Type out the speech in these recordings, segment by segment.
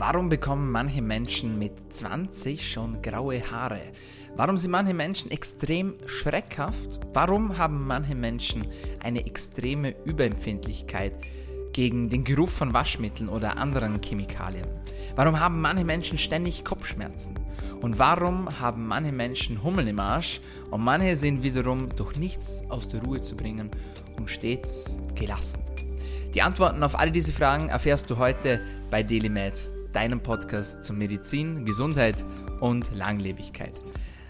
Warum bekommen manche Menschen mit 20 schon graue Haare? Warum sind manche Menschen extrem schreckhaft? Warum haben manche Menschen eine extreme Überempfindlichkeit gegen den Geruch von Waschmitteln oder anderen Chemikalien? Warum haben manche Menschen ständig Kopfschmerzen? Und warum haben manche Menschen Hummeln im Arsch und manche sind wiederum durch nichts aus der Ruhe zu bringen und stets gelassen? Die Antworten auf all diese Fragen erfährst du heute bei DailyMed, deinem Podcast zu Medizin, Gesundheit und Langlebigkeit.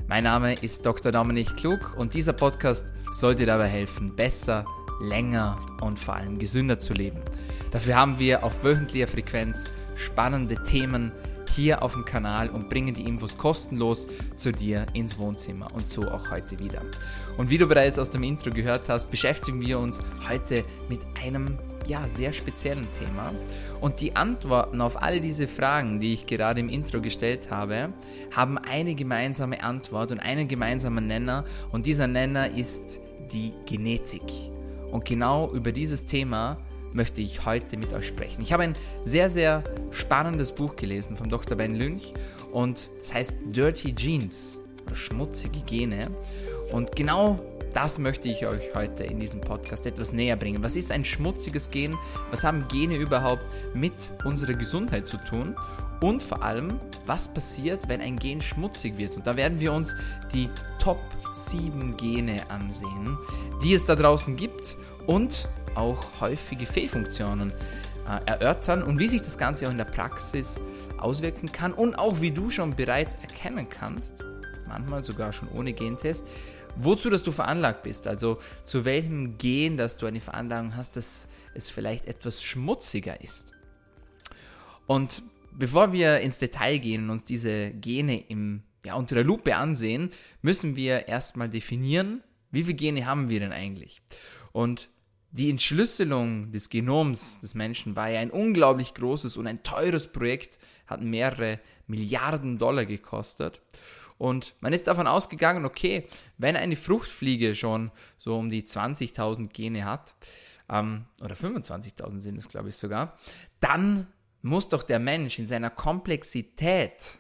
Mein Name ist Dr. Dominik Klug und dieser Podcast soll dir dabei helfen, besser, länger und vor allem gesünder zu leben. Dafür haben wir auf wöchentlicher Frequenz spannende Themen hier auf dem Kanal und bringen die Infos kostenlos zu dir ins Wohnzimmer und so auch heute wieder. Und wie du bereits aus dem Intro gehört hast, beschäftigen wir uns heute mit einem ja, sehr speziellen Thema. Und die Antworten auf alle diese Fragen, die ich gerade im Intro gestellt habe, haben eine gemeinsame Antwort und einen gemeinsamen Nenner. Und dieser Nenner ist die Genetik. Und genau über dieses Thema möchte ich heute mit euch sprechen. Ich habe ein sehr, sehr spannendes Buch gelesen von Dr. Ben Lynch und es heißt Dirty Genes, schmutzige Gene. Und genau das möchte ich euch heute in diesem Podcast etwas näher bringen. Was ist ein schmutziges Gen? Was haben Gene überhaupt mit unserer Gesundheit zu tun? Und vor allem, was passiert, wenn ein Gen schmutzig wird? Und da werden wir uns die Top 7 Gene ansehen, die es da draußen gibt und auch häufige Fehlfunktionen äh, erörtern und wie sich das Ganze auch in der Praxis auswirken kann und auch wie du schon bereits erkennen kannst, manchmal sogar schon ohne Gentest, wozu dass du veranlagt bist, also zu welchem Gen, dass du eine Veranlagung hast, dass es vielleicht etwas schmutziger ist. Und bevor wir ins Detail gehen und uns diese Gene im, ja, unter der Lupe ansehen, müssen wir erstmal definieren, wie viele Gene haben wir denn eigentlich? Und die Entschlüsselung des Genoms des Menschen war ja ein unglaublich großes und ein teures Projekt, hat mehrere Milliarden Dollar gekostet. Und man ist davon ausgegangen, okay, wenn eine Fruchtfliege schon so um die 20.000 Gene hat, ähm, oder 25.000 sind es, glaube ich sogar, dann muss doch der Mensch in seiner Komplexität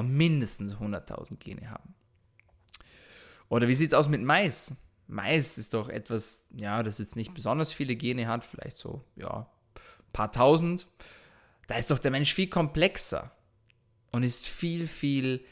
mindestens 100.000 Gene haben. Oder wie sieht es aus mit Mais? Mais ist doch etwas, ja, das jetzt nicht besonders viele Gene hat, vielleicht so, ja, ein paar tausend. Da ist doch der Mensch viel komplexer und ist viel, viel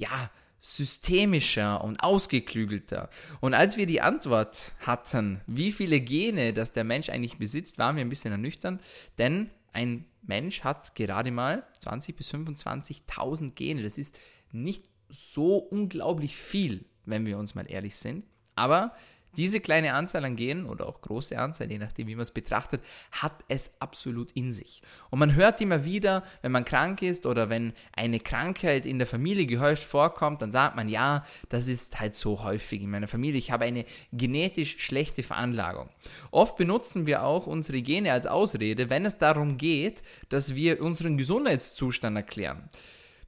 ja, systemischer und ausgeklügelter. Und als wir die Antwort hatten, wie viele Gene das der Mensch eigentlich besitzt, waren wir ein bisschen ernüchternd, denn ein Mensch hat gerade mal 20 bis 25.000 Gene. Das ist nicht so unglaublich viel, wenn wir uns mal ehrlich sind. Aber diese kleine Anzahl an Genen oder auch große Anzahl, je nachdem, wie man es betrachtet, hat es absolut in sich. Und man hört immer wieder, wenn man krank ist oder wenn eine Krankheit in der Familie gehäuft vorkommt, dann sagt man, ja, das ist halt so häufig in meiner Familie. Ich habe eine genetisch schlechte Veranlagung. Oft benutzen wir auch unsere Gene als Ausrede, wenn es darum geht, dass wir unseren Gesundheitszustand erklären.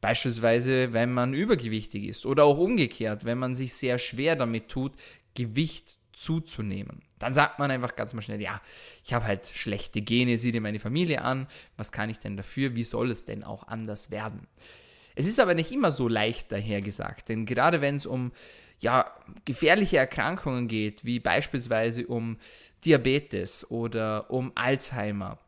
Beispielsweise, wenn man übergewichtig ist oder auch umgekehrt, wenn man sich sehr schwer damit tut, Gewicht zuzunehmen. Dann sagt man einfach ganz mal schnell, ja, ich habe halt schlechte Gene, sieh dir meine Familie an, was kann ich denn dafür, wie soll es denn auch anders werden? Es ist aber nicht immer so leicht dahergesagt, denn gerade wenn es um ja, gefährliche Erkrankungen geht, wie beispielsweise um Diabetes oder um Alzheimer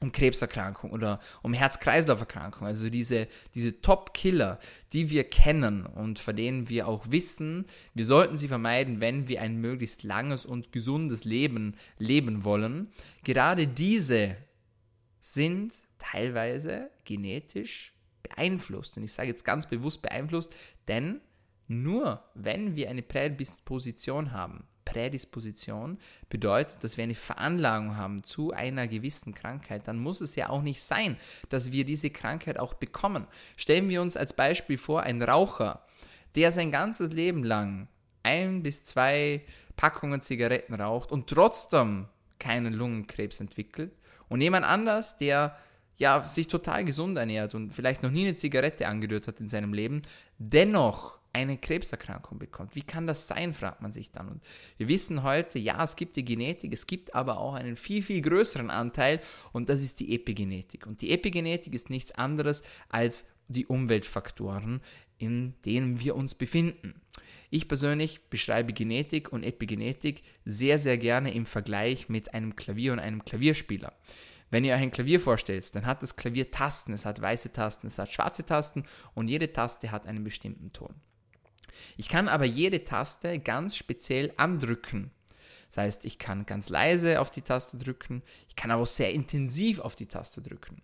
um Krebserkrankung oder um Herz-Kreislauf-Erkrankung. Also diese, diese Top-Killer, die wir kennen und von denen wir auch wissen, wir sollten sie vermeiden, wenn wir ein möglichst langes und gesundes Leben leben wollen. Gerade diese sind teilweise genetisch beeinflusst. Und ich sage jetzt ganz bewusst beeinflusst, denn nur wenn wir eine Prädisposition haben, Prädisposition bedeutet, dass wir eine Veranlagung haben zu einer gewissen Krankheit, dann muss es ja auch nicht sein, dass wir diese Krankheit auch bekommen. Stellen wir uns als Beispiel vor, ein Raucher, der sein ganzes Leben lang ein bis zwei Packungen Zigaretten raucht und trotzdem keinen Lungenkrebs entwickelt und jemand anders, der ja sich total gesund ernährt und vielleicht noch nie eine Zigarette angerührt hat in seinem Leben, dennoch eine Krebserkrankung bekommt. Wie kann das sein, fragt man sich dann. Und wir wissen heute, ja, es gibt die Genetik, es gibt aber auch einen viel, viel größeren Anteil und das ist die Epigenetik. Und die Epigenetik ist nichts anderes als die Umweltfaktoren, in denen wir uns befinden. Ich persönlich beschreibe Genetik und Epigenetik sehr, sehr gerne im Vergleich mit einem Klavier und einem Klavierspieler. Wenn ihr euch ein Klavier vorstellt, dann hat das Klavier Tasten, es hat weiße Tasten, es hat schwarze Tasten und jede Taste hat einen bestimmten Ton. Ich kann aber jede Taste ganz speziell andrücken. Das heißt, ich kann ganz leise auf die Taste drücken, ich kann aber auch sehr intensiv auf die Taste drücken.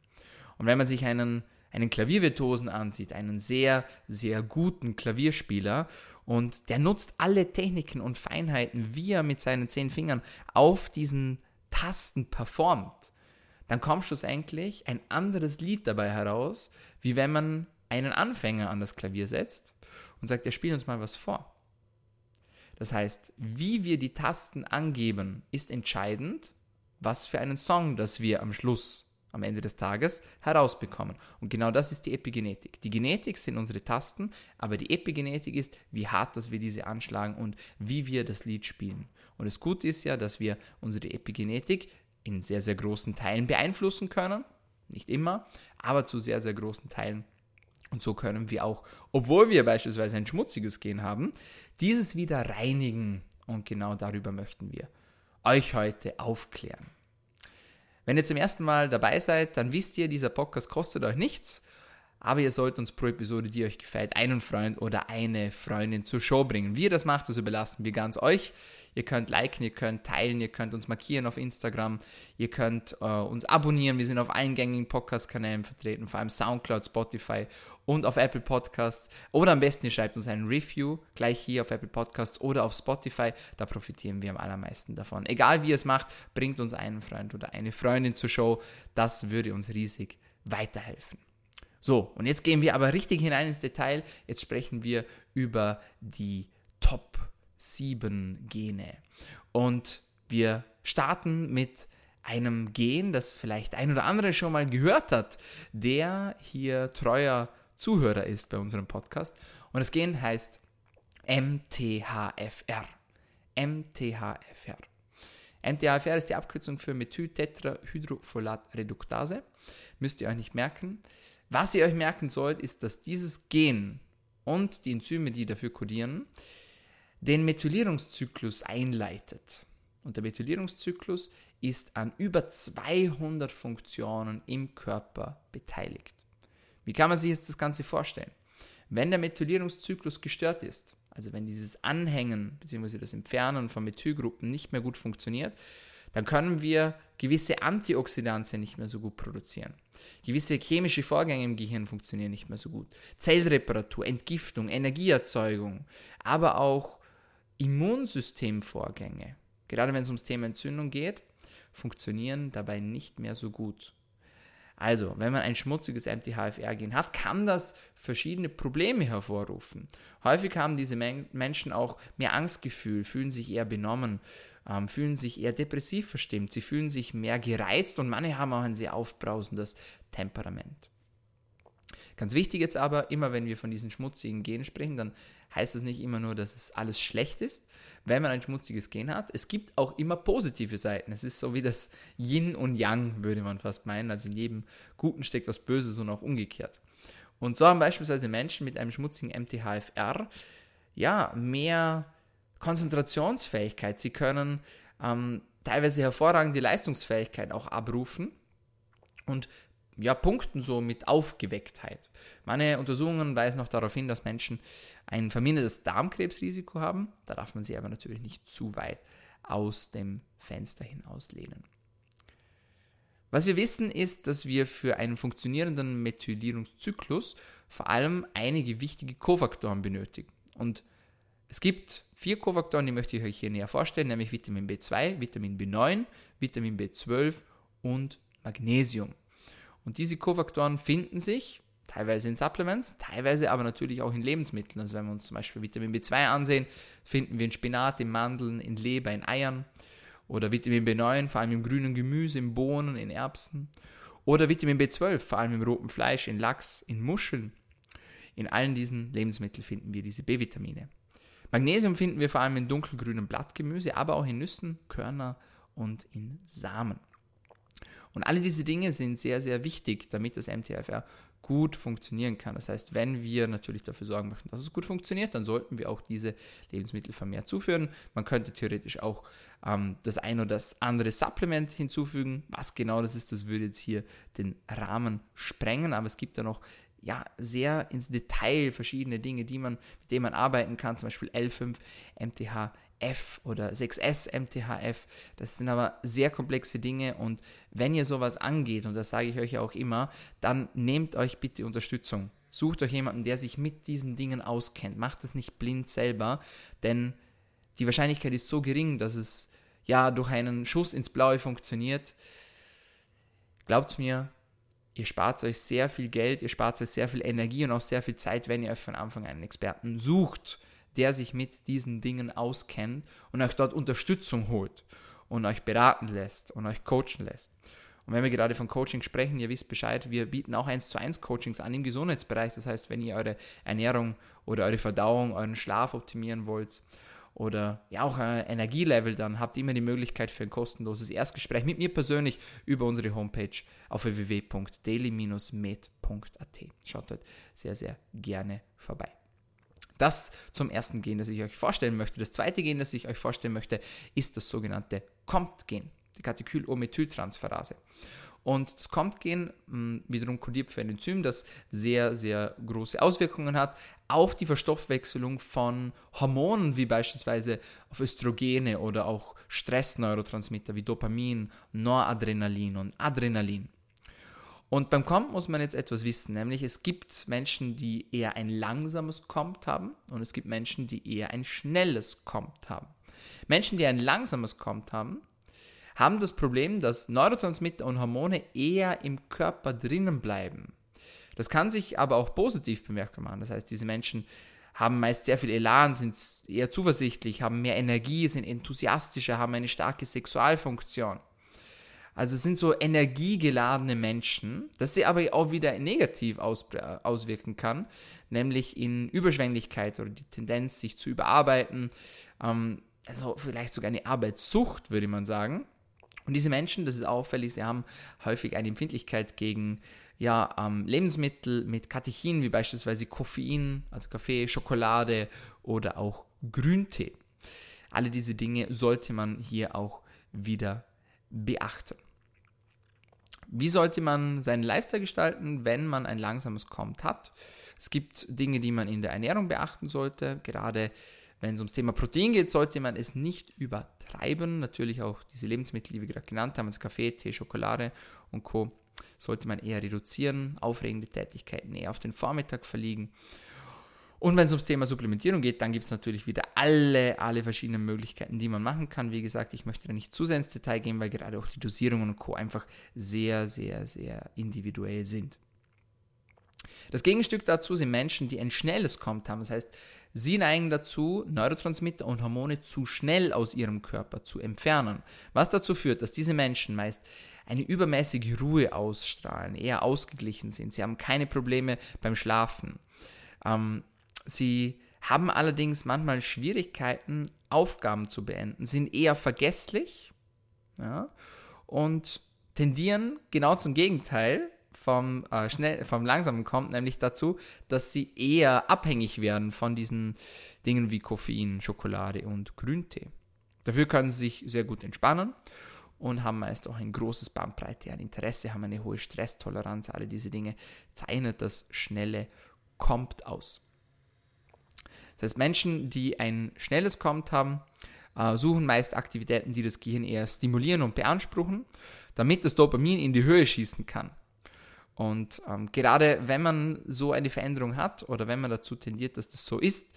Und wenn man sich einen, einen Klaviervirtuosen ansieht, einen sehr, sehr guten Klavierspieler, und der nutzt alle Techniken und Feinheiten, wie er mit seinen zehn Fingern auf diesen Tasten performt, dann kommt schlussendlich ein anderes Lied dabei heraus, wie wenn man einen Anfänger an das Klavier setzt und sagt, er spielt uns mal was vor. Das heißt, wie wir die Tasten angeben, ist entscheidend, was für einen Song, das wir am Schluss, am Ende des Tages herausbekommen. Und genau das ist die Epigenetik. Die Genetik sind unsere Tasten, aber die Epigenetik ist, wie hart, dass wir diese anschlagen und wie wir das Lied spielen. Und das Gute ist ja, dass wir unsere Epigenetik in sehr, sehr großen Teilen beeinflussen können. Nicht immer, aber zu sehr, sehr großen Teilen. Und so können wir auch, obwohl wir beispielsweise ein schmutziges Gen haben, dieses wieder reinigen. Und genau darüber möchten wir euch heute aufklären. Wenn ihr zum ersten Mal dabei seid, dann wisst ihr, dieser Podcast kostet euch nichts. Aber ihr sollt uns pro Episode, die euch gefällt, einen Freund oder eine Freundin zur Show bringen. Wie ihr das macht, das überlassen wir ganz euch. Ihr könnt liken, ihr könnt teilen, ihr könnt uns markieren auf Instagram, ihr könnt äh, uns abonnieren. Wir sind auf eingängigen Podcast-Kanälen vertreten, vor allem Soundcloud, Spotify und auf Apple Podcasts. Oder am besten ihr schreibt uns ein Review gleich hier auf Apple Podcasts oder auf Spotify. Da profitieren wir am allermeisten davon. Egal wie ihr es macht, bringt uns einen Freund oder eine Freundin zur Show. Das würde uns riesig weiterhelfen. So, und jetzt gehen wir aber richtig hinein ins Detail. Jetzt sprechen wir über die Top sieben Gene. Und wir starten mit einem Gen, das vielleicht ein oder andere schon mal gehört hat, der hier treuer Zuhörer ist bei unserem Podcast. Und das Gen heißt MTHFR. MTHFR. MTHFR ist die Abkürzung für Methyltetrahydrofolatreduktase. Müsst ihr euch nicht merken. Was ihr euch merken sollt, ist, dass dieses Gen und die Enzyme, die dafür kodieren, den Methylierungszyklus einleitet. Und der Methylierungszyklus ist an über 200 Funktionen im Körper beteiligt. Wie kann man sich jetzt das Ganze vorstellen? Wenn der Methylierungszyklus gestört ist, also wenn dieses Anhängen bzw. das Entfernen von Methylgruppen nicht mehr gut funktioniert, dann können wir gewisse Antioxidantien nicht mehr so gut produzieren. Gewisse chemische Vorgänge im Gehirn funktionieren nicht mehr so gut. Zellreparatur, Entgiftung, Energieerzeugung, aber auch Immunsystemvorgänge, gerade wenn es ums Thema Entzündung geht, funktionieren dabei nicht mehr so gut. Also, wenn man ein schmutziges Anti-HFR-Gen hat, kann das verschiedene Probleme hervorrufen. Häufig haben diese Men Menschen auch mehr Angstgefühl, fühlen sich eher benommen, ähm, fühlen sich eher depressiv verstimmt, sie fühlen sich mehr gereizt und manche haben auch ein sehr aufbrausendes Temperament. Ganz wichtig jetzt aber, immer wenn wir von diesen schmutzigen Genen sprechen, dann heißt das nicht immer nur, dass es alles schlecht ist, wenn man ein schmutziges Gen hat. Es gibt auch immer positive Seiten. Es ist so wie das Yin und Yang, würde man fast meinen. Also in jedem Guten steckt was Böses und auch umgekehrt. Und so haben beispielsweise Menschen mit einem schmutzigen MTHFR ja mehr Konzentrationsfähigkeit. Sie können ähm, teilweise hervorragende Leistungsfähigkeit auch abrufen und ja, punkten so mit Aufgewecktheit. Meine Untersuchungen weisen noch darauf hin, dass Menschen ein vermindertes Darmkrebsrisiko haben. Da darf man sie aber natürlich nicht zu weit aus dem Fenster hinaus lehnen. Was wir wissen ist, dass wir für einen funktionierenden Methylierungszyklus vor allem einige wichtige Kofaktoren benötigen. Und es gibt vier Kofaktoren, die möchte ich euch hier näher vorstellen, nämlich Vitamin B2, Vitamin B9, Vitamin B12 und Magnesium. Und diese Kofaktoren finden sich teilweise in Supplements, teilweise aber natürlich auch in Lebensmitteln. Also wenn wir uns zum Beispiel Vitamin B2 ansehen, finden wir in Spinat, in Mandeln, in Leber, in Eiern. Oder Vitamin B9, vor allem im grünen Gemüse, in Bohnen, in Erbsen. Oder Vitamin B12, vor allem im roten Fleisch, in Lachs, in Muscheln. In allen diesen Lebensmitteln finden wir diese B-Vitamine. Magnesium finden wir vor allem in dunkelgrünem Blattgemüse, aber auch in Nüssen, Körner und in Samen. Und alle diese Dinge sind sehr, sehr wichtig, damit das MTFR gut funktionieren kann. Das heißt, wenn wir natürlich dafür sorgen möchten, dass es gut funktioniert, dann sollten wir auch diese Lebensmittel vermehrt zuführen. Man könnte theoretisch auch ähm, das ein oder das andere Supplement hinzufügen. Was genau das ist, das würde jetzt hier den Rahmen sprengen, aber es gibt da noch ja, sehr ins Detail verschiedene Dinge, die man, mit denen man arbeiten kann, zum Beispiel L5, MTH, F oder 6S MTHF. Das sind aber sehr komplexe Dinge und wenn ihr sowas angeht, und das sage ich euch auch immer, dann nehmt euch bitte Unterstützung. Sucht euch jemanden, der sich mit diesen Dingen auskennt. Macht es nicht blind selber, denn die Wahrscheinlichkeit ist so gering, dass es ja durch einen Schuss ins Blaue funktioniert. Glaubt mir, ihr spart euch sehr viel Geld, ihr spart euch sehr viel Energie und auch sehr viel Zeit, wenn ihr euch von Anfang an einen Experten sucht der sich mit diesen Dingen auskennt und euch dort Unterstützung holt und euch beraten lässt und euch coachen lässt. Und wenn wir gerade von Coaching sprechen, ihr wisst Bescheid, wir bieten auch 1 zu 1 Coachings an im Gesundheitsbereich. Das heißt, wenn ihr eure Ernährung oder eure Verdauung, euren Schlaf optimieren wollt oder ja auch euer Energielevel, dann habt ihr immer die Möglichkeit für ein kostenloses Erstgespräch mit mir persönlich über unsere Homepage auf www.daily-med.at. Schaut dort sehr, sehr gerne vorbei. Das zum ersten Gen, das ich euch vorstellen möchte. Das zweite Gen, das ich euch vorstellen möchte, ist das sogenannte COMT-Gen, die Katecholamethyltransferase. Und das COMT-Gen hm, wiederum kodiert für ein Enzym, das sehr, sehr große Auswirkungen hat auf die Verstoffwechselung von Hormonen, wie beispielsweise auf Östrogene oder auch Stressneurotransmitter wie Dopamin, Noradrenalin und Adrenalin. Und beim Comp muss man jetzt etwas wissen, nämlich es gibt Menschen, die eher ein langsames Comp haben und es gibt Menschen, die eher ein schnelles Comp haben. Menschen, die ein langsames Comp haben, haben das Problem, dass Neurotransmitter und Hormone eher im Körper drinnen bleiben. Das kann sich aber auch positiv bemerkbar machen. Das heißt, diese Menschen haben meist sehr viel Elan, sind eher zuversichtlich, haben mehr Energie, sind enthusiastischer, haben eine starke Sexualfunktion. Also es sind so energiegeladene Menschen, das sie aber auch wieder negativ aus, auswirken kann, nämlich in Überschwänglichkeit oder die Tendenz, sich zu überarbeiten, ähm, also vielleicht sogar eine Arbeitssucht, würde man sagen. Und diese Menschen, das ist auffällig, sie haben häufig eine Empfindlichkeit gegen ja, ähm, Lebensmittel mit Katechin, wie beispielsweise Koffein, also Kaffee, Schokolade oder auch Grüntee. Alle diese Dinge sollte man hier auch wieder beachten. Wie sollte man seinen Lifestyle gestalten, wenn man ein langsames Kommt hat? Es gibt Dinge, die man in der Ernährung beachten sollte. Gerade wenn es ums Thema Protein geht, sollte man es nicht übertreiben. Natürlich auch diese Lebensmittel, die wir gerade genannt haben, also Kaffee, Tee, Schokolade und Co. sollte man eher reduzieren, aufregende Tätigkeiten eher auf den Vormittag verlegen und wenn es ums Thema Supplementierung geht, dann gibt es natürlich wieder alle, alle verschiedenen Möglichkeiten, die man machen kann. Wie gesagt, ich möchte da nicht zu sehr ins Detail gehen, weil gerade auch die Dosierungen und Co. einfach sehr, sehr, sehr individuell sind. Das Gegenstück dazu sind Menschen, die ein schnelles Kommt haben. Das heißt, sie neigen dazu, Neurotransmitter und Hormone zu schnell aus ihrem Körper zu entfernen. Was dazu führt, dass diese Menschen meist eine übermäßige Ruhe ausstrahlen, eher ausgeglichen sind. Sie haben keine Probleme beim Schlafen. Ähm, Sie haben allerdings manchmal Schwierigkeiten, Aufgaben zu beenden, sind eher vergesslich ja, und tendieren genau zum Gegenteil vom, äh, schnell, vom langsamen kommt, nämlich dazu, dass sie eher abhängig werden von diesen Dingen wie Koffein, Schokolade und Grüntee. Dafür können sie sich sehr gut entspannen und haben meist auch ein großes Bandbreite an Interesse, haben eine hohe Stresstoleranz, alle diese Dinge zeichnet das schnelle Kommt aus. Heißt, Menschen, die ein schnelles Kommt haben, äh, suchen meist Aktivitäten, die das Gehirn eher stimulieren und beanspruchen, damit das Dopamin in die Höhe schießen kann. Und ähm, gerade wenn man so eine Veränderung hat oder wenn man dazu tendiert, dass das so ist,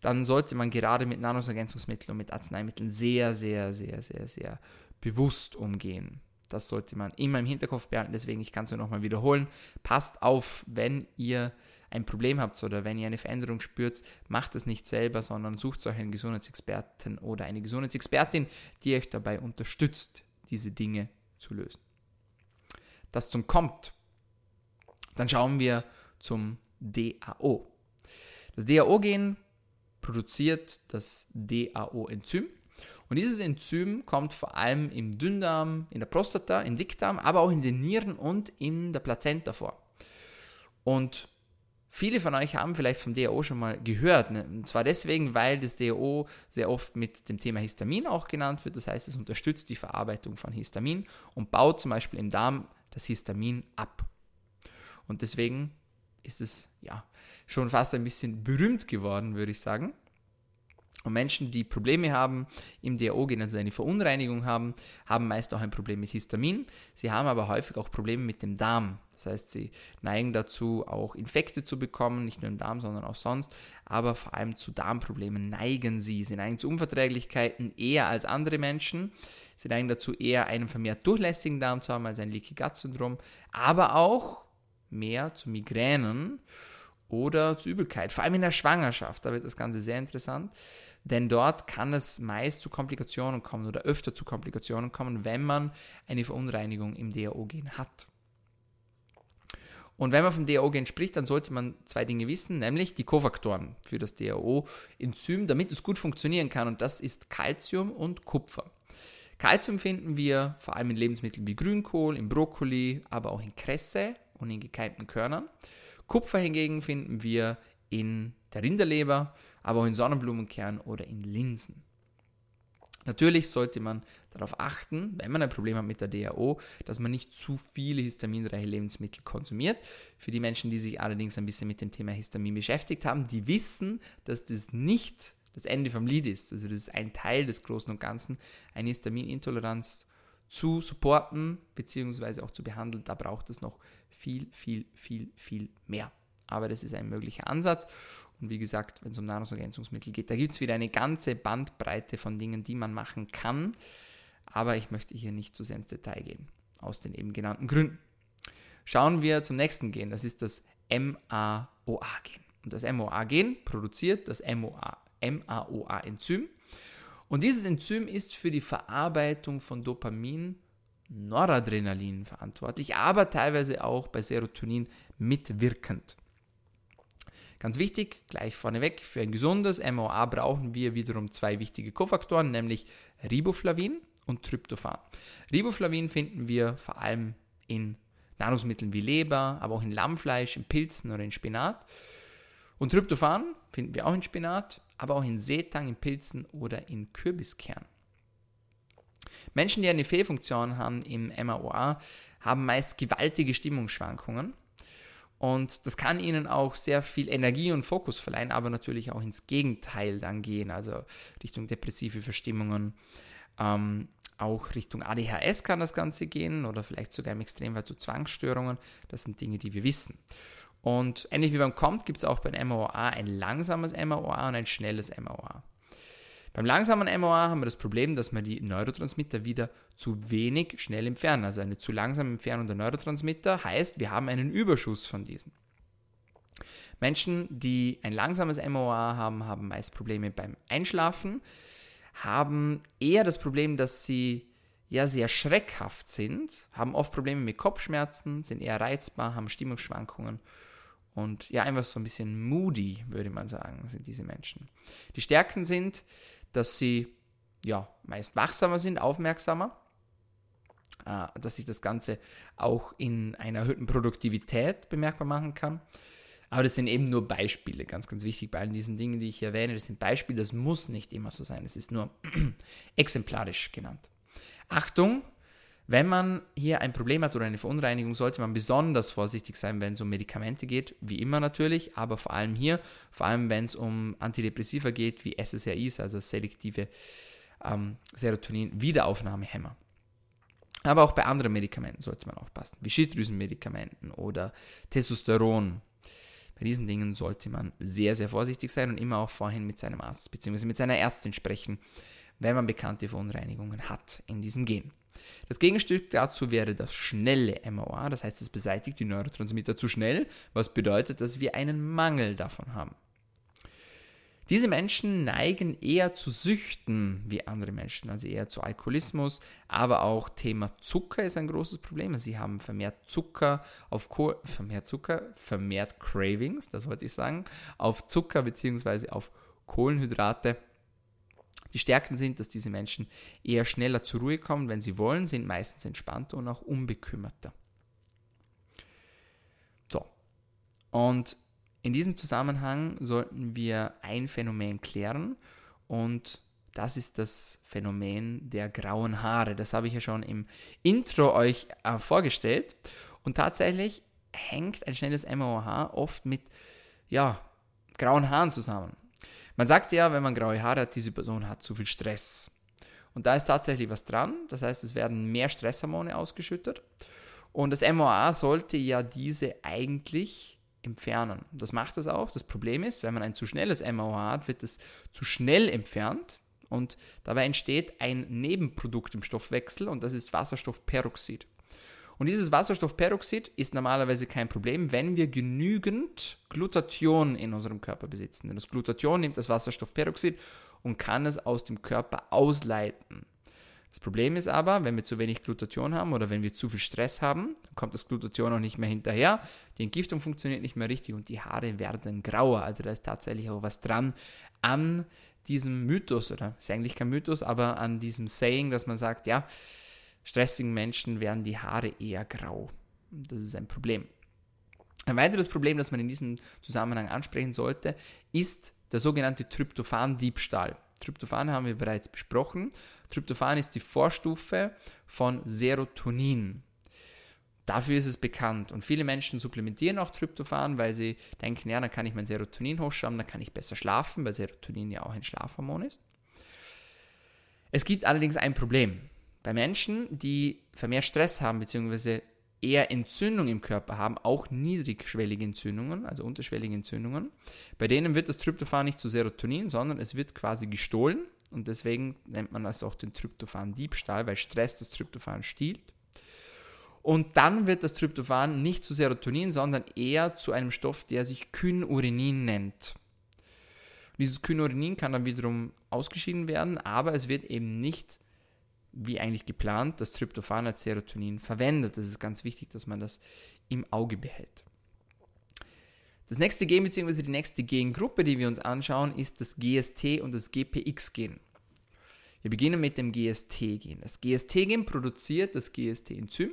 dann sollte man gerade mit Nahrungsergänzungsmitteln und mit Arzneimitteln sehr, sehr, sehr, sehr, sehr bewusst umgehen. Das sollte man immer im Hinterkopf behalten. Deswegen, ich kann es nur nochmal wiederholen. Passt auf, wenn ihr ein Problem habt oder wenn ihr eine Veränderung spürt, macht es nicht selber, sondern sucht euch einen Gesundheitsexperten oder eine Gesundheitsexpertin, die euch dabei unterstützt, diese Dinge zu lösen. Das zum kommt. Dann schauen wir zum DAO. Das DAO-Gen produziert das DAO-Enzym. Und dieses Enzym kommt vor allem im Dünndarm, in der Prostata, im Dickdarm, aber auch in den Nieren und in der Plazenta vor. Und viele von euch haben vielleicht vom DAO schon mal gehört. Ne? Und zwar deswegen, weil das DAO sehr oft mit dem Thema Histamin auch genannt wird. Das heißt, es unterstützt die Verarbeitung von Histamin und baut zum Beispiel im Darm das Histamin ab. Und deswegen ist es ja schon fast ein bisschen berühmt geworden, würde ich sagen. Und Menschen, die Probleme haben im DAO-Gen, also eine Verunreinigung haben, haben meist auch ein Problem mit Histamin. Sie haben aber häufig auch Probleme mit dem Darm. Das heißt, sie neigen dazu, auch Infekte zu bekommen, nicht nur im Darm, sondern auch sonst. Aber vor allem zu Darmproblemen neigen sie. Sie neigen zu Unverträglichkeiten eher als andere Menschen. Sie neigen dazu, eher einen vermehrt durchlässigen Darm zu haben als ein Leaky Gut Syndrom. Aber auch mehr zu Migränen oder zu Übelkeit, vor allem in der Schwangerschaft. Da wird das Ganze sehr interessant, denn dort kann es meist zu Komplikationen kommen oder öfter zu Komplikationen kommen, wenn man eine Verunreinigung im DAO-Gen hat. Und wenn man vom DAO-Gen spricht, dann sollte man zwei Dinge wissen, nämlich die Kofaktoren für das DAO-Enzym, damit es gut funktionieren kann. Und das ist Calcium und Kupfer. Calcium finden wir vor allem in Lebensmitteln wie Grünkohl, im Brokkoli, aber auch in Kresse und in gekeimten Körnern. Kupfer hingegen finden wir in der Rinderleber, aber auch in Sonnenblumenkern oder in Linsen. Natürlich sollte man darauf achten, wenn man ein Problem hat mit der DAO, dass man nicht zu viele histaminreiche Lebensmittel konsumiert. Für die Menschen, die sich allerdings ein bisschen mit dem Thema Histamin beschäftigt haben, die wissen, dass das nicht das Ende vom Lied ist. Also das ist ein Teil des Großen und Ganzen, eine Histaminintoleranz zu supporten bzw. auch zu behandeln. Da braucht es noch viel, viel, viel, viel mehr. Aber das ist ein möglicher Ansatz. Und wie gesagt, wenn es um Nahrungsergänzungsmittel geht, da gibt es wieder eine ganze Bandbreite von Dingen, die man machen kann. Aber ich möchte hier nicht zu sehr ins Detail gehen, aus den eben genannten Gründen. Schauen wir zum nächsten Gen, das ist das MAOA-Gen. Und das MAOA-Gen produziert das MAOA-Enzym. Und dieses Enzym ist für die Verarbeitung von Dopamin Noradrenalin verantwortlich, aber teilweise auch bei Serotonin mitwirkend. Ganz wichtig, gleich vorneweg, für ein gesundes MOA brauchen wir wiederum zwei wichtige Kofaktoren, nämlich Riboflavin und Tryptophan. Riboflavin finden wir vor allem in Nahrungsmitteln wie Leber, aber auch in Lammfleisch, in Pilzen oder in Spinat. Und Tryptophan finden wir auch in Spinat, aber auch in Seetang, in Pilzen oder in Kürbiskern. Menschen, die eine Fehlfunktion haben im MAOA, haben meist gewaltige Stimmungsschwankungen. Und das kann ihnen auch sehr viel Energie und Fokus verleihen, aber natürlich auch ins Gegenteil dann gehen, also Richtung depressive Verstimmungen. Ähm, auch Richtung ADHS kann das Ganze gehen oder vielleicht sogar im Extremfall zu Zwangsstörungen. Das sind Dinge, die wir wissen. Und ähnlich wie beim COMT gibt es auch beim MOA ein langsames MOA und ein schnelles MOA. Beim langsamen MOA haben wir das Problem, dass wir die Neurotransmitter wieder zu wenig schnell entfernen. Also eine zu langsame Entfernung der Neurotransmitter heißt, wir haben einen Überschuss von diesen. Menschen, die ein langsames MOA haben, haben meist Probleme beim Einschlafen, haben eher das Problem, dass sie ja sehr schreckhaft sind, haben oft Probleme mit Kopfschmerzen, sind eher reizbar, haben Stimmungsschwankungen und ja, einfach so ein bisschen moody, würde man sagen, sind diese Menschen. Die Stärken sind, dass sie ja meist wachsamer sind, aufmerksamer, äh, dass sich das Ganze auch in einer erhöhten Produktivität bemerkbar machen kann. Aber das sind eben nur Beispiele, ganz, ganz wichtig bei all diesen Dingen, die ich erwähne. Das sind Beispiele, das muss nicht immer so sein. Es ist nur exemplarisch genannt. Achtung, wenn man hier ein Problem hat oder eine Verunreinigung, sollte man besonders vorsichtig sein, wenn es um Medikamente geht, wie immer natürlich, aber vor allem hier, vor allem wenn es um Antidepressiva geht, wie SSRIs, also selektive ähm, Serotonin-Wiederaufnahmehämmer. Aber auch bei anderen Medikamenten sollte man aufpassen, wie Schilddrüsenmedikamenten oder Testosteron. Bei diesen Dingen sollte man sehr, sehr vorsichtig sein und immer auch vorhin mit seinem Arzt bzw. mit seiner Ärztin sprechen, wenn man bekannte Verunreinigungen hat in diesem Gen. Das Gegenstück dazu wäre das schnelle MOA, das heißt, es beseitigt die Neurotransmitter zu schnell, was bedeutet, dass wir einen Mangel davon haben. Diese Menschen neigen eher zu Süchten wie andere Menschen, also eher zu Alkoholismus, aber auch Thema Zucker ist ein großes Problem. Sie haben vermehrt Zucker auf Kohl, vermehrt Zucker, vermehrt Cravings, das wollte ich sagen, auf Zucker bzw. auf Kohlenhydrate. Die Stärken sind, dass diese Menschen eher schneller zur Ruhe kommen, wenn sie wollen, sind meistens entspannter und auch unbekümmerter. So. Und in diesem Zusammenhang sollten wir ein Phänomen klären und das ist das Phänomen der grauen Haare. Das habe ich ja schon im Intro euch äh, vorgestellt. Und tatsächlich hängt ein schnelles MOH oft mit ja, grauen Haaren zusammen. Man sagt ja, wenn man graue Haare hat, diese Person hat zu viel Stress. Und da ist tatsächlich was dran. Das heißt, es werden mehr Stresshormone ausgeschüttet. Und das MOA sollte ja diese eigentlich entfernen. Das macht es auch. Das Problem ist, wenn man ein zu schnelles MAO hat, wird es zu schnell entfernt und dabei entsteht ein Nebenprodukt im Stoffwechsel und das ist Wasserstoffperoxid. Und dieses Wasserstoffperoxid ist normalerweise kein Problem, wenn wir genügend Glutathion in unserem Körper besitzen. Denn das Glutathion nimmt das Wasserstoffperoxid und kann es aus dem Körper ausleiten. Das Problem ist aber, wenn wir zu wenig Glutathion haben oder wenn wir zu viel Stress haben, dann kommt das Glutathion auch nicht mehr hinterher, die Entgiftung funktioniert nicht mehr richtig und die Haare werden grauer. Also da ist tatsächlich auch was dran an diesem Mythos, oder ist eigentlich kein Mythos, aber an diesem Saying, dass man sagt, ja, stressigen Menschen werden die Haare eher grau. Das ist ein Problem. Ein weiteres Problem, das man in diesem Zusammenhang ansprechen sollte, ist der sogenannte Tryptophan-Diebstahl. Tryptophan haben wir bereits besprochen. Tryptophan ist die Vorstufe von Serotonin. Dafür ist es bekannt. Und viele Menschen supplementieren auch Tryptophan, weil sie denken, ja, dann kann ich mein Serotonin hochschrauben, dann kann ich besser schlafen, weil Serotonin ja auch ein Schlafhormon ist. Es gibt allerdings ein Problem. Bei Menschen, die vermehrt Stress haben, beziehungsweise eher Entzündung im Körper haben, auch niedrigschwellige Entzündungen, also unterschwellige Entzündungen. Bei denen wird das Tryptophan nicht zu Serotonin, sondern es wird quasi gestohlen und deswegen nennt man das auch den Tryptophan-Diebstahl, weil Stress das Tryptophan stiehlt. Und dann wird das Tryptophan nicht zu Serotonin, sondern eher zu einem Stoff, der sich Kynurinin nennt. Und dieses Kynurinin kann dann wiederum ausgeschieden werden, aber es wird eben nicht wie eigentlich geplant, das Tryptophan als Serotonin verwendet. Das ist ganz wichtig, dass man das im Auge behält. Das nächste Gen bzw. die nächste Gengruppe, die wir uns anschauen, ist das GST und das GPX-Gen. Wir beginnen mit dem GST-Gen. Das GST-Gen produziert das GST-Enzym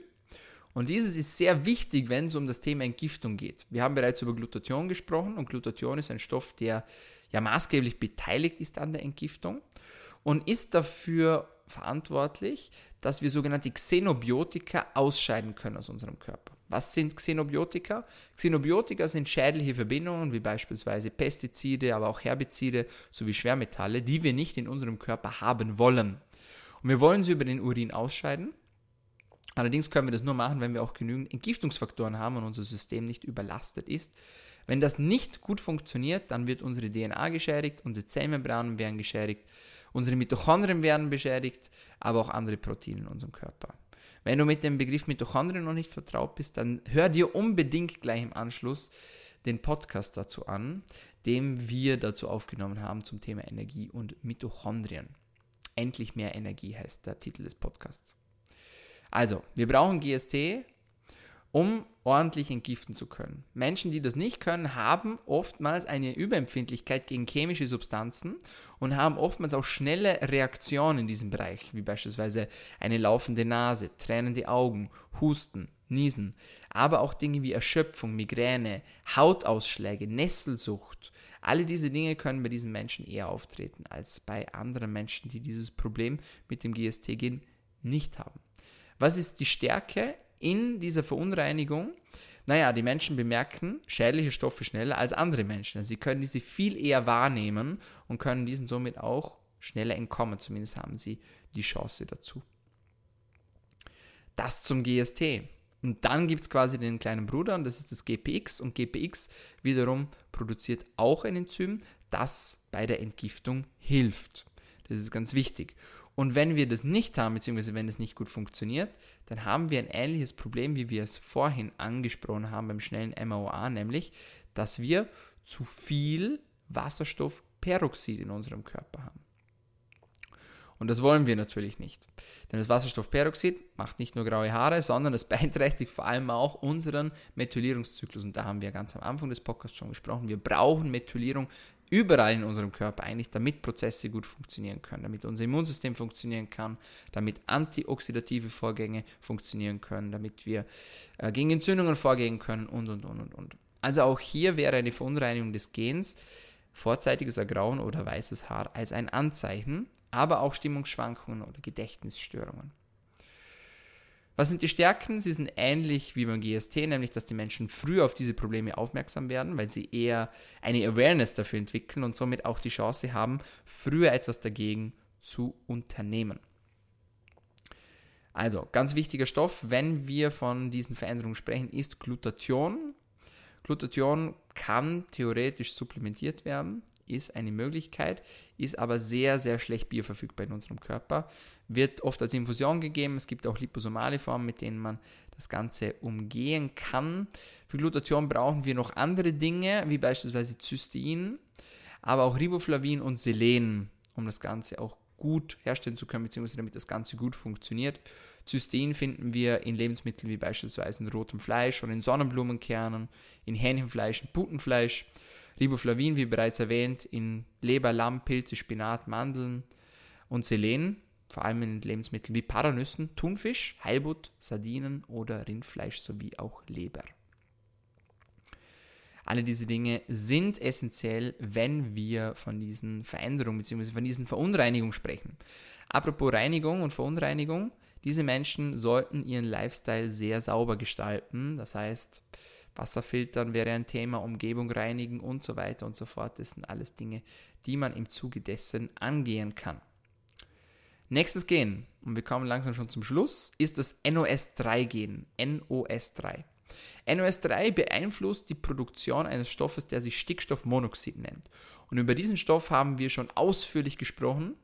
und dieses ist sehr wichtig, wenn es um das Thema Entgiftung geht. Wir haben bereits über Glutathion gesprochen und Glutathion ist ein Stoff, der ja maßgeblich beteiligt ist an der Entgiftung und ist dafür verantwortlich, dass wir sogenannte Xenobiotika ausscheiden können aus unserem Körper. Was sind Xenobiotika? Xenobiotika sind schädliche Verbindungen wie beispielsweise Pestizide, aber auch Herbizide sowie Schwermetalle, die wir nicht in unserem Körper haben wollen. Und wir wollen sie über den Urin ausscheiden. Allerdings können wir das nur machen, wenn wir auch genügend Entgiftungsfaktoren haben und unser System nicht überlastet ist. Wenn das nicht gut funktioniert, dann wird unsere DNA geschädigt, unsere Zellmembranen werden geschädigt Unsere Mitochondrien werden beschädigt, aber auch andere Proteine in unserem Körper. Wenn du mit dem Begriff Mitochondrien noch nicht vertraut bist, dann hör dir unbedingt gleich im Anschluss den Podcast dazu an, den wir dazu aufgenommen haben zum Thema Energie und Mitochondrien. Endlich mehr Energie heißt der Titel des Podcasts. Also, wir brauchen GST, um ordentlich entgiften zu können. Menschen, die das nicht können, haben oftmals eine Überempfindlichkeit gegen chemische Substanzen und haben oftmals auch schnelle Reaktionen in diesem Bereich, wie beispielsweise eine laufende Nase, tränende Augen, Husten, Niesen, aber auch Dinge wie Erschöpfung, Migräne, Hautausschläge, Nesselsucht. Alle diese Dinge können bei diesen Menschen eher auftreten als bei anderen Menschen, die dieses Problem mit dem GST-Gen nicht haben. Was ist die Stärke in dieser Verunreinigung, naja, die Menschen bemerken schädliche Stoffe schneller als andere Menschen. Also sie können diese viel eher wahrnehmen und können diesen somit auch schneller entkommen. Zumindest haben sie die Chance dazu. Das zum GST. Und dann gibt es quasi den kleinen Bruder und das ist das GPX. Und GPX wiederum produziert auch ein Enzym, das bei der Entgiftung hilft. Das ist ganz wichtig. Und wenn wir das nicht haben, beziehungsweise wenn es nicht gut funktioniert, dann haben wir ein ähnliches Problem, wie wir es vorhin angesprochen haben beim schnellen MAOA, nämlich, dass wir zu viel Wasserstoff Wasserstoffperoxid in unserem Körper haben. Und das wollen wir natürlich nicht. Denn das Wasserstoffperoxid macht nicht nur graue Haare, sondern es beeinträchtigt vor allem auch unseren Methylierungszyklus. Und da haben wir ganz am Anfang des Podcasts schon gesprochen. Wir brauchen Methylierung überall in unserem Körper eigentlich, damit Prozesse gut funktionieren können, damit unser Immunsystem funktionieren kann, damit antioxidative Vorgänge funktionieren können, damit wir äh, gegen Entzündungen vorgehen können und, und, und, und, und. Also auch hier wäre eine Verunreinigung des Gens, vorzeitiges Ergrauen oder weißes Haar als ein Anzeichen, aber auch Stimmungsschwankungen oder Gedächtnisstörungen. Was sind die Stärken? Sie sind ähnlich wie beim GST, nämlich dass die Menschen früher auf diese Probleme aufmerksam werden, weil sie eher eine Awareness dafür entwickeln und somit auch die Chance haben, früher etwas dagegen zu unternehmen. Also, ganz wichtiger Stoff, wenn wir von diesen Veränderungen sprechen, ist Glutathion. Glutathion kann theoretisch supplementiert werden, ist eine Möglichkeit, ist aber sehr, sehr schlecht bioverfügbar in unserem Körper. Wird oft als Infusion gegeben. Es gibt auch liposomale Formen, mit denen man das Ganze umgehen kann. Für Glutathion brauchen wir noch andere Dinge, wie beispielsweise Cystein, aber auch Riboflavin und Selen, um das Ganze auch gut herstellen zu können, beziehungsweise damit das Ganze gut funktioniert. Cystein finden wir in Lebensmitteln wie beispielsweise in rotem Fleisch oder in Sonnenblumenkernen, in Hähnchenfleisch, in Putenfleisch. Riboflavin, wie bereits erwähnt, in Leber, Lamm, Pilze, Spinat, Mandeln und Selen, vor allem in Lebensmitteln wie Paranüssen, Thunfisch, Heilbutt, Sardinen oder Rindfleisch sowie auch Leber. Alle diese Dinge sind essentiell, wenn wir von diesen Veränderungen bzw. von diesen Verunreinigungen sprechen. Apropos Reinigung und Verunreinigung, diese Menschen sollten ihren Lifestyle sehr sauber gestalten. Das heißt, Wasserfiltern wäre ein Thema, Umgebung reinigen und so weiter und so fort. Das sind alles Dinge, die man im Zuge dessen angehen kann. Nächstes Gen, und wir kommen langsam schon zum Schluss, ist das NOS3-Gen. NOS3. NOS3 beeinflusst die Produktion eines Stoffes, der sich Stickstoffmonoxid nennt. Und über diesen Stoff haben wir schon ausführlich gesprochen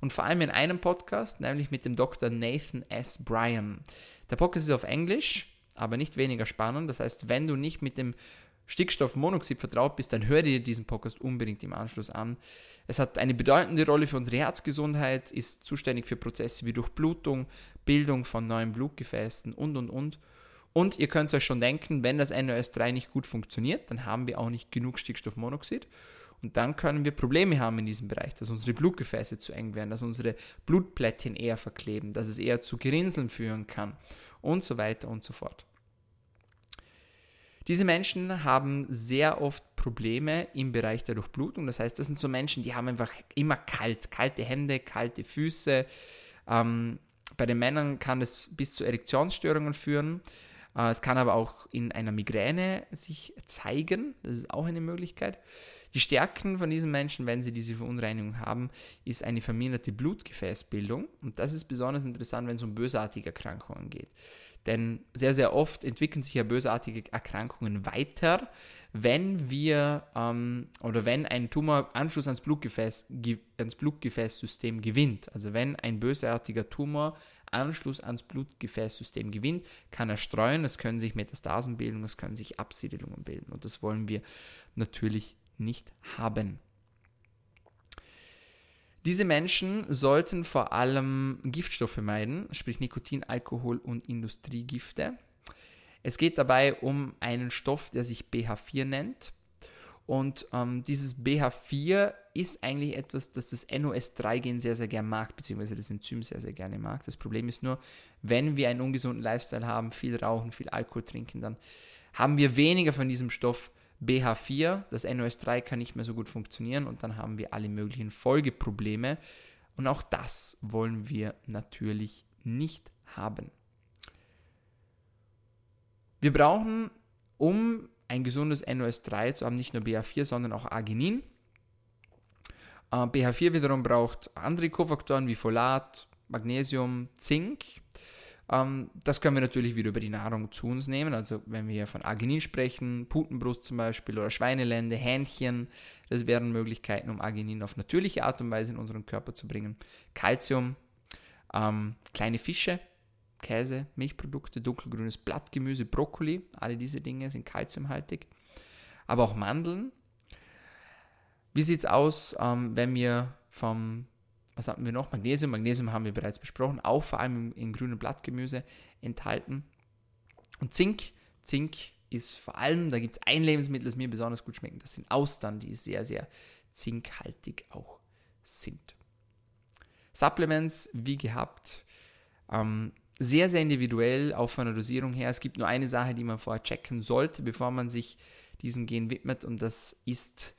und vor allem in einem Podcast, nämlich mit dem Dr. Nathan S. Bryan. Der Podcast ist auf Englisch, aber nicht weniger spannend. Das heißt, wenn du nicht mit dem Stickstoffmonoxid vertraut bist, dann hör dir diesen Podcast unbedingt im Anschluss an. Es hat eine bedeutende Rolle für unsere Herzgesundheit, ist zuständig für Prozesse wie Durchblutung, Bildung von neuen Blutgefäßen und und und. Und ihr könnt euch schon denken, wenn das NOS3 nicht gut funktioniert, dann haben wir auch nicht genug Stickstoffmonoxid. Und dann können wir Probleme haben in diesem Bereich, dass unsere Blutgefäße zu eng werden, dass unsere Blutplättchen eher verkleben, dass es eher zu Gerinseln führen kann und so weiter und so fort. Diese Menschen haben sehr oft Probleme im Bereich der Durchblutung. Das heißt, das sind so Menschen, die haben einfach immer kalt, kalte Hände, kalte Füße. Ähm, bei den Männern kann es bis zu Erektionsstörungen führen. Äh, es kann aber auch in einer Migräne sich zeigen. Das ist auch eine Möglichkeit. Die Stärken von diesen Menschen, wenn sie diese Verunreinigung haben, ist eine verminderte Blutgefäßbildung. Und das ist besonders interessant, wenn es um bösartige Erkrankungen geht. Denn sehr, sehr oft entwickeln sich ja bösartige Erkrankungen weiter, wenn wir ähm, oder wenn ein Tumor Anschluss ans, Blutgefäß, ans Blutgefäßsystem gewinnt. Also wenn ein bösartiger Tumor Anschluss ans Blutgefäßsystem gewinnt, kann er streuen, es können sich Metastasen bilden, es können sich Absiedelungen bilden. Und das wollen wir natürlich nicht haben. Diese Menschen sollten vor allem Giftstoffe meiden, sprich Nikotin, Alkohol und Industriegifte. Es geht dabei um einen Stoff, der sich BH4 nennt. Und ähm, dieses BH4 ist eigentlich etwas, das das NOS3-Gen sehr, sehr gerne mag, beziehungsweise das Enzym sehr, sehr gerne mag. Das Problem ist nur, wenn wir einen ungesunden Lifestyle haben, viel rauchen, viel Alkohol trinken, dann haben wir weniger von diesem Stoff BH4, das NOS3 kann nicht mehr so gut funktionieren und dann haben wir alle möglichen Folgeprobleme. Und auch das wollen wir natürlich nicht haben. Wir brauchen, um ein gesundes NOS3 zu haben, nicht nur BH4, sondern auch Arginin. Äh, BH4 wiederum braucht andere Kofaktoren wie Folat, Magnesium, Zink. Ähm, das können wir natürlich wieder über die Nahrung zu uns nehmen. Also wenn wir von Arginin sprechen, Putenbrust zum Beispiel oder Schweinelende, Hähnchen, das wären Möglichkeiten, um Arginin auf natürliche Art und Weise in unseren Körper zu bringen. Calcium, ähm, kleine Fische, Käse, Milchprodukte, dunkelgrünes Blattgemüse, Brokkoli, alle diese Dinge sind kalziumhaltig. Aber auch Mandeln. Wie sieht es aus, ähm, wenn wir vom, was hatten wir noch? Magnesium. Magnesium haben wir bereits besprochen, auch vor allem in, grünem Blattgemüse enthalten. Und Zink. Zink ist vor allem, da gibt es ein Lebensmittel, das mir besonders gut schmeckt. Das sind Austern, die sehr, sehr zinkhaltig auch sind. Supplements, wie gehabt, ähm, sehr, sehr individuell, auch von der Dosierung her. Es gibt nur eine Sache, die man vorher checken sollte, bevor man sich diesem Gen widmet, und das ist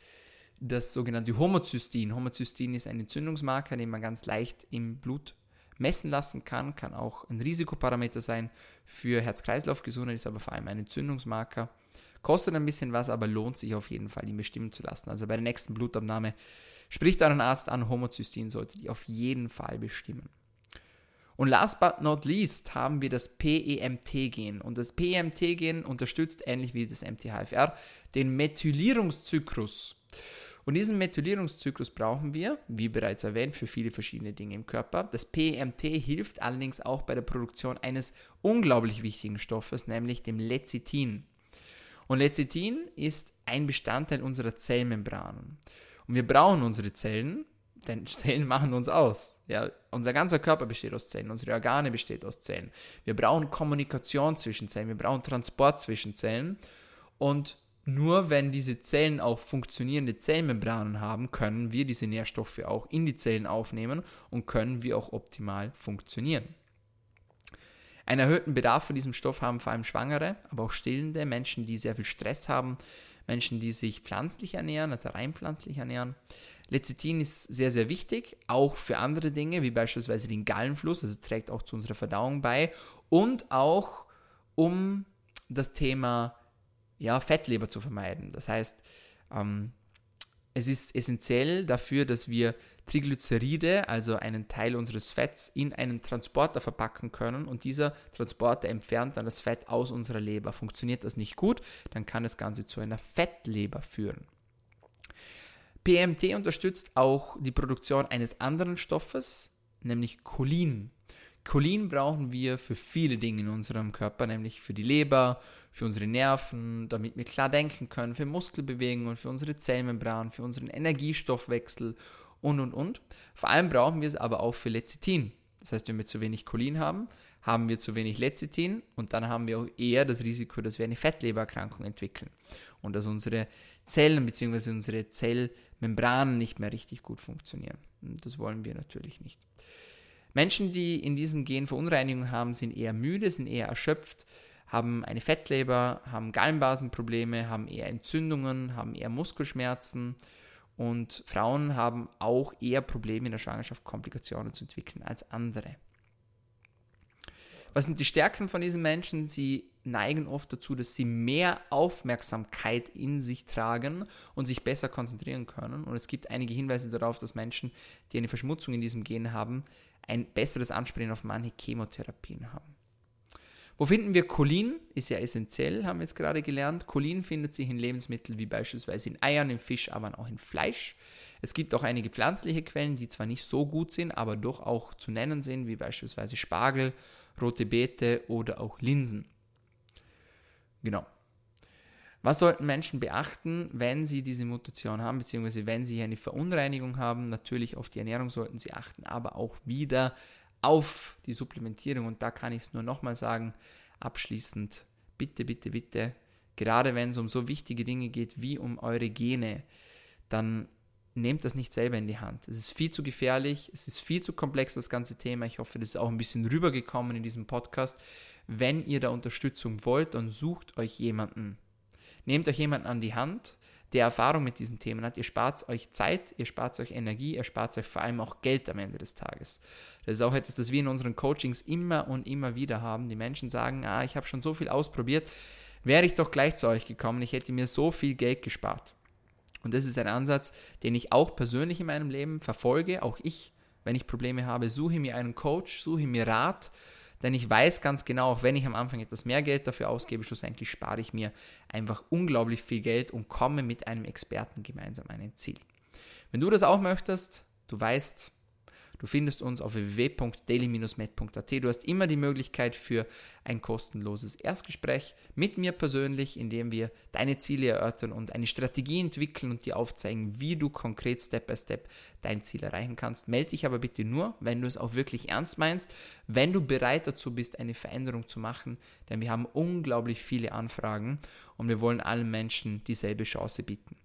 das sogenannte Homozystein. Homozystein ist ein Entzündungsmarker, den man ganz leicht im Blut messen lassen kann, kann auch ein Risikoparameter sein für Herz-Kreislauf-Gesundheit, ist aber vor allem ein Entzündungsmarker. Kostet ein bisschen was, aber lohnt sich auf jeden Fall, ihn bestimmen zu lassen. Also bei der nächsten Blutabnahme spricht euren Arzt an, Homozystein solltet ihr auf jeden Fall bestimmen. Und last but not least haben wir das PEMT-Gen. Und das PEMT-Gen unterstützt, ähnlich wie das MTHFR, den Methylierungszyklus. Und diesen Methylierungszyklus brauchen wir, wie bereits erwähnt, für viele verschiedene Dinge im Körper. Das PEMT hilft allerdings auch bei der Produktion eines unglaublich wichtigen Stoffes, nämlich dem Lecithin. Und Lecithin ist ein Bestandteil unserer Zellmembranen. Und wir brauchen unsere Zellen, denn Zellen machen uns aus. Ja, unser ganzer Körper besteht aus Zellen, unsere Organe bestehen aus Zellen. Wir brauchen Kommunikation zwischen Zellen, wir brauchen Transport zwischen Zellen. Und nur wenn diese Zellen auch funktionierende Zellmembranen haben, können wir diese Nährstoffe auch in die Zellen aufnehmen und können wir auch optimal funktionieren. Einen erhöhten Bedarf von diesem Stoff haben vor allem Schwangere, aber auch stillende Menschen, die sehr viel Stress haben, Menschen, die sich pflanzlich ernähren, also rein pflanzlich ernähren. Lecithin ist sehr, sehr wichtig, auch für andere Dinge, wie beispielsweise den Gallenfluss, also trägt auch zu unserer Verdauung bei und auch um das Thema ja, Fettleber zu vermeiden. Das heißt, ähm, es ist essentiell dafür, dass wir Triglyceride, also einen Teil unseres Fetts, in einen Transporter verpacken können und dieser Transporter entfernt dann das Fett aus unserer Leber. Funktioniert das nicht gut, dann kann das Ganze zu einer Fettleber führen. PMT unterstützt auch die Produktion eines anderen Stoffes, nämlich Cholin. Cholin brauchen wir für viele Dinge in unserem Körper, nämlich für die Leber, für unsere Nerven, damit wir klar denken können, für Muskelbewegungen, für unsere Zellmembran, für unseren Energiestoffwechsel und und und. Vor allem brauchen wir es aber auch für Lecithin. Das heißt, wenn wir zu wenig Cholin haben, haben wir zu wenig Lecithin und dann haben wir auch eher das Risiko, dass wir eine Fettlebererkrankung entwickeln und dass unsere Zellen bzw. unsere Zellmembranen nicht mehr richtig gut funktionieren. Das wollen wir natürlich nicht. Menschen, die in diesem Gen Verunreinigung haben, sind eher müde, sind eher erschöpft, haben eine Fettleber, haben Gallenbasenprobleme, haben eher Entzündungen, haben eher Muskelschmerzen und Frauen haben auch eher Probleme in der Schwangerschaft, Komplikationen zu entwickeln als andere. Was sind die Stärken von diesen Menschen? Sie neigen oft dazu, dass sie mehr Aufmerksamkeit in sich tragen und sich besser konzentrieren können. Und es gibt einige Hinweise darauf, dass Menschen, die eine Verschmutzung in diesem Gen haben, ein besseres Ansprechen auf manche Chemotherapien haben. Wo finden wir Cholin? Ist ja essentiell, haben wir jetzt gerade gelernt. Cholin findet sich in Lebensmitteln wie beispielsweise in Eiern, in Fisch, aber auch in Fleisch. Es gibt auch einige pflanzliche Quellen, die zwar nicht so gut sind, aber doch auch zu nennen sind, wie beispielsweise Spargel, rote Beete oder auch Linsen. Genau. Was sollten Menschen beachten, wenn sie diese Mutation haben, beziehungsweise wenn sie eine Verunreinigung haben? Natürlich auf die Ernährung sollten sie achten, aber auch wieder auf die Supplementierung. Und da kann ich es nur nochmal sagen, abschließend, bitte, bitte, bitte, gerade wenn es um so wichtige Dinge geht wie um eure Gene, dann nehmt das nicht selber in die Hand. Es ist viel zu gefährlich, es ist viel zu komplex, das ganze Thema. Ich hoffe, das ist auch ein bisschen rübergekommen in diesem Podcast. Wenn ihr da Unterstützung wollt, dann sucht euch jemanden, Nehmt euch jemanden an die Hand, der Erfahrung mit diesen Themen hat. Ihr spart euch Zeit, ihr spart euch Energie, ihr spart euch vor allem auch Geld am Ende des Tages. Das ist auch etwas, das wir in unseren Coachings immer und immer wieder haben. Die Menschen sagen, ah, ich habe schon so viel ausprobiert, wäre ich doch gleich zu euch gekommen, ich hätte mir so viel Geld gespart. Und das ist ein Ansatz, den ich auch persönlich in meinem Leben verfolge. Auch ich, wenn ich Probleme habe, suche mir einen Coach, suche mir Rat denn ich weiß ganz genau, auch wenn ich am Anfang etwas mehr Geld dafür ausgebe, schlussendlich spare ich mir einfach unglaublich viel Geld und komme mit einem Experten gemeinsam an ein Ziel. Wenn du das auch möchtest, du weißt, Du findest uns auf www.daily-med.at. Du hast immer die Möglichkeit für ein kostenloses Erstgespräch mit mir persönlich, in dem wir deine Ziele erörtern und eine Strategie entwickeln und dir aufzeigen, wie du konkret Step by Step dein Ziel erreichen kannst. Melde dich aber bitte nur, wenn du es auch wirklich ernst meinst, wenn du bereit dazu bist, eine Veränderung zu machen, denn wir haben unglaublich viele Anfragen und wir wollen allen Menschen dieselbe Chance bieten.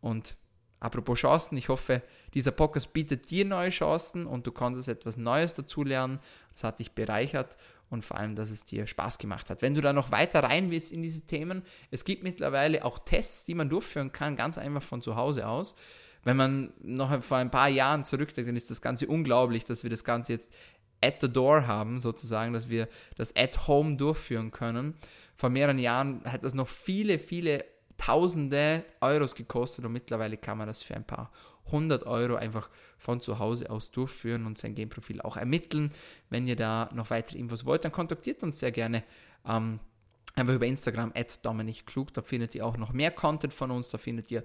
Und Apropos Chancen, ich hoffe, dieser Podcast bietet dir neue Chancen und du konntest etwas Neues dazulernen. Das hat dich bereichert und vor allem, dass es dir Spaß gemacht hat. Wenn du da noch weiter rein willst in diese Themen, es gibt mittlerweile auch Tests, die man durchführen kann, ganz einfach von zu Hause aus. Wenn man noch vor ein paar Jahren zurückdenkt, dann ist das Ganze unglaublich, dass wir das Ganze jetzt at the door haben, sozusagen, dass wir das at home durchführen können. Vor mehreren Jahren hat das noch viele, viele Tausende Euros gekostet und mittlerweile kann man das für ein paar hundert Euro einfach von zu Hause aus durchführen und sein Gameprofil auch ermitteln. Wenn ihr da noch weitere Infos wollt, dann kontaktiert uns sehr gerne. Ähm, einfach über Instagram at Dominik Klug, da findet ihr auch noch mehr Content von uns, da findet ihr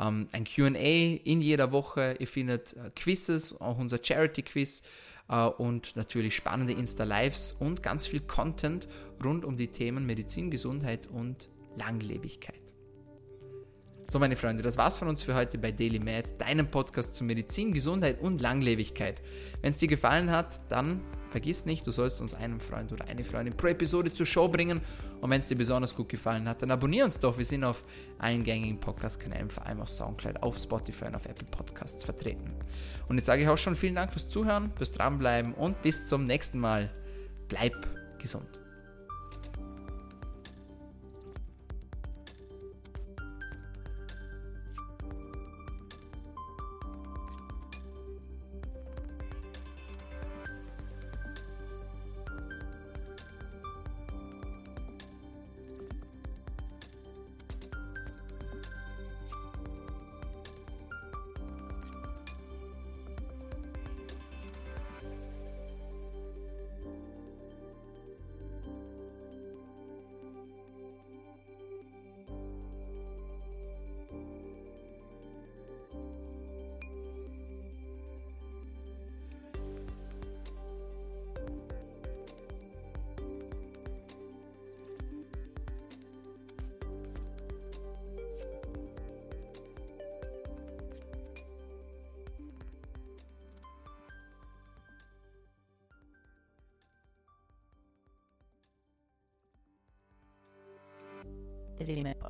ähm, ein QA in jeder Woche, ihr findet äh, Quizzes, auch unser Charity-Quiz äh, und natürlich spannende Insta-Lives und ganz viel Content rund um die Themen Medizin, Gesundheit und Langlebigkeit. So, meine Freunde, das war's von uns für heute bei Daily Med, deinem Podcast zu Medizin, Gesundheit und Langlebigkeit. Wenn es dir gefallen hat, dann vergiss nicht, du sollst uns einen Freund oder eine Freundin pro Episode zur Show bringen. Und wenn es dir besonders gut gefallen hat, dann abonnier uns doch. Wir sind auf allen gängigen Podcast-Kanälen, vor allem auf Soundcloud, auf Spotify und auf Apple Podcasts vertreten. Und jetzt sage ich auch schon vielen Dank fürs Zuhören, fürs Dranbleiben und bis zum nächsten Mal. Bleib gesund.